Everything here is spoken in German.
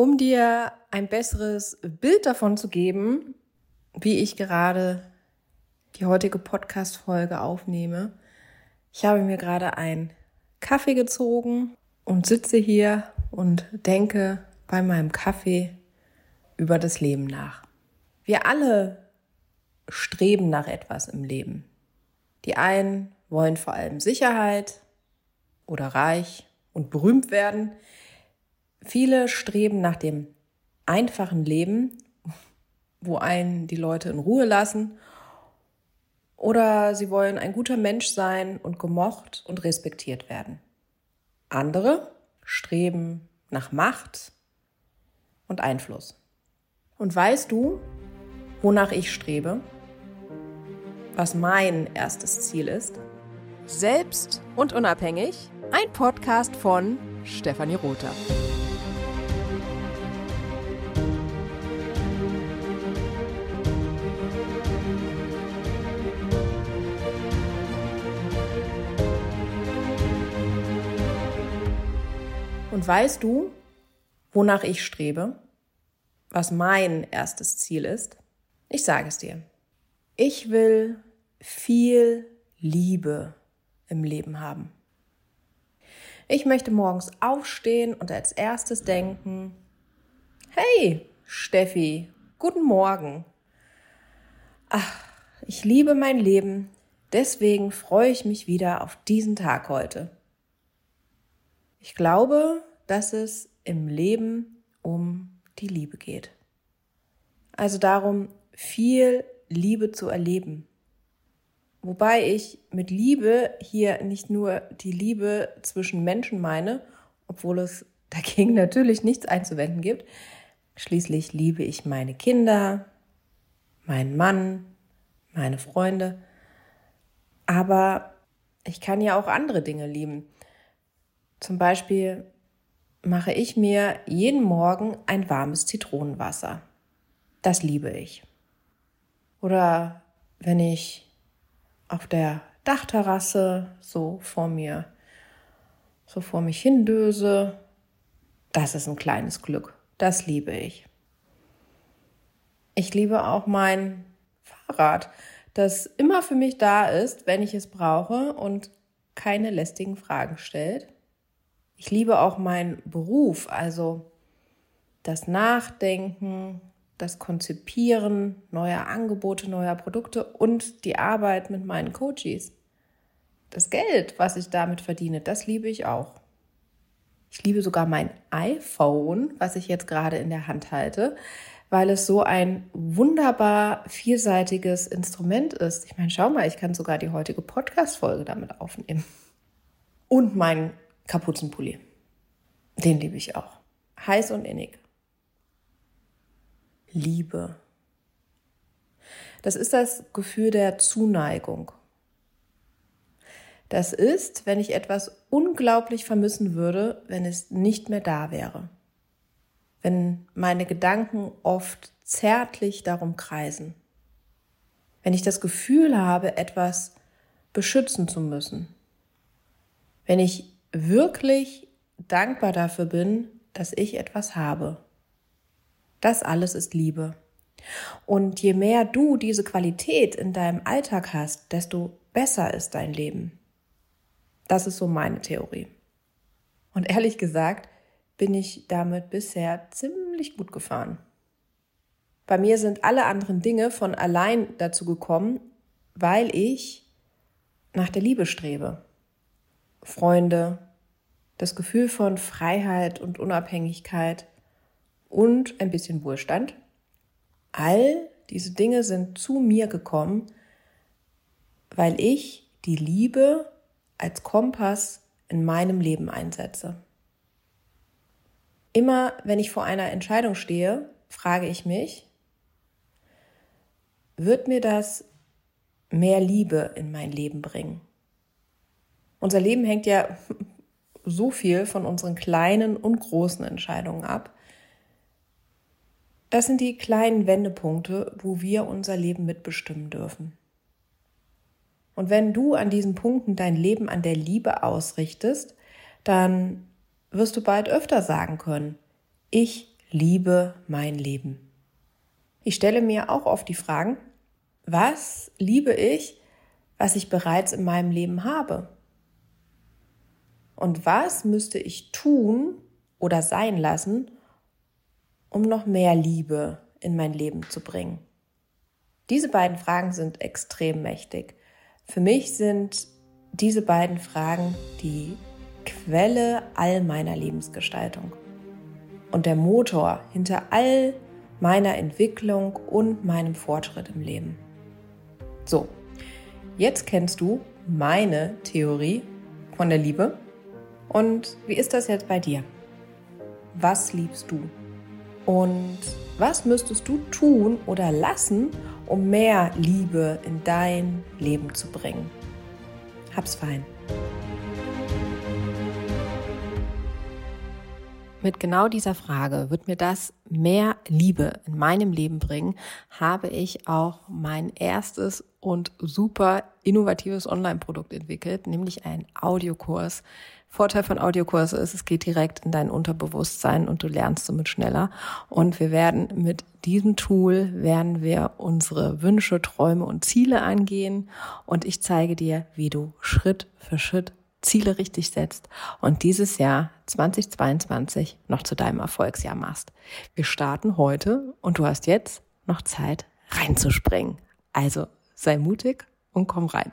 Um dir ein besseres Bild davon zu geben, wie ich gerade die heutige Podcast-Folge aufnehme, ich habe mir gerade einen Kaffee gezogen und sitze hier und denke bei meinem Kaffee über das Leben nach. Wir alle streben nach etwas im Leben. Die einen wollen vor allem Sicherheit oder reich und berühmt werden. Viele streben nach dem einfachen Leben, wo einen die Leute in Ruhe lassen. Oder sie wollen ein guter Mensch sein und gemocht und respektiert werden. Andere streben nach Macht und Einfluss. Und weißt du, wonach ich strebe? Was mein erstes Ziel ist? Selbst und unabhängig ein Podcast von Stefanie Rother. Und weißt du, wonach ich strebe? Was mein erstes Ziel ist? Ich sage es dir. Ich will viel Liebe im Leben haben. Ich möchte morgens aufstehen und als erstes denken, hey, Steffi, guten Morgen. Ach, ich liebe mein Leben, deswegen freue ich mich wieder auf diesen Tag heute. Ich glaube, dass es im Leben um die Liebe geht. Also darum, viel Liebe zu erleben. Wobei ich mit Liebe hier nicht nur die Liebe zwischen Menschen meine, obwohl es dagegen natürlich nichts einzuwenden gibt. Schließlich liebe ich meine Kinder, meinen Mann, meine Freunde. Aber ich kann ja auch andere Dinge lieben. Zum Beispiel mache ich mir jeden Morgen ein warmes Zitronenwasser. Das liebe ich. Oder wenn ich auf der Dachterrasse so vor mir, so vor mich hindöse. Das ist ein kleines Glück. Das liebe ich. Ich liebe auch mein Fahrrad, das immer für mich da ist, wenn ich es brauche und keine lästigen Fragen stellt. Ich liebe auch meinen Beruf, also das Nachdenken, das Konzipieren neuer Angebote, neuer Produkte und die Arbeit mit meinen Coaches. Das Geld, was ich damit verdiene, das liebe ich auch. Ich liebe sogar mein iPhone, was ich jetzt gerade in der Hand halte, weil es so ein wunderbar vielseitiges Instrument ist. Ich meine, schau mal, ich kann sogar die heutige Podcast-Folge damit aufnehmen. Und mein Kapuzenpulli. Den liebe ich auch. Heiß und innig. Liebe. Das ist das Gefühl der Zuneigung. Das ist, wenn ich etwas unglaublich vermissen würde, wenn es nicht mehr da wäre. Wenn meine Gedanken oft zärtlich darum kreisen. Wenn ich das Gefühl habe, etwas beschützen zu müssen. Wenn ich wirklich dankbar dafür bin, dass ich etwas habe. Das alles ist Liebe. Und je mehr du diese Qualität in deinem Alltag hast, desto besser ist dein Leben. Das ist so meine Theorie. Und ehrlich gesagt bin ich damit bisher ziemlich gut gefahren. Bei mir sind alle anderen Dinge von allein dazu gekommen, weil ich nach der Liebe strebe. Freunde, das Gefühl von Freiheit und Unabhängigkeit, und ein bisschen Wohlstand. All diese Dinge sind zu mir gekommen, weil ich die Liebe als Kompass in meinem Leben einsetze. Immer wenn ich vor einer Entscheidung stehe, frage ich mich, wird mir das mehr Liebe in mein Leben bringen? Unser Leben hängt ja so viel von unseren kleinen und großen Entscheidungen ab. Das sind die kleinen Wendepunkte, wo wir unser Leben mitbestimmen dürfen. Und wenn du an diesen Punkten dein Leben an der Liebe ausrichtest, dann wirst du bald öfter sagen können, ich liebe mein Leben? Ich stelle mir auch oft die Fragen, was liebe ich, was ich bereits in meinem Leben habe? Und was müsste ich tun oder sein lassen, um noch mehr Liebe in mein Leben zu bringen? Diese beiden Fragen sind extrem mächtig. Für mich sind diese beiden Fragen die Quelle all meiner Lebensgestaltung und der Motor hinter all meiner Entwicklung und meinem Fortschritt im Leben. So, jetzt kennst du meine Theorie von der Liebe. Und wie ist das jetzt bei dir? Was liebst du? Und was müsstest du tun oder lassen, um mehr Liebe in dein Leben zu bringen? Hab's fein. Mit genau dieser Frage, wird mir das mehr Liebe in meinem Leben bringen, habe ich auch mein erstes und super innovatives Online-Produkt entwickelt, nämlich einen Audiokurs. Vorteil von Audiokurse ist, es geht direkt in dein Unterbewusstsein und du lernst somit schneller. Und wir werden mit diesem Tool werden wir unsere Wünsche, Träume und Ziele angehen und ich zeige dir, wie du Schritt für Schritt Ziele richtig setzt und dieses Jahr 2022 noch zu deinem Erfolgsjahr machst. Wir starten heute und du hast jetzt noch Zeit reinzuspringen. Also sei mutig und komm rein.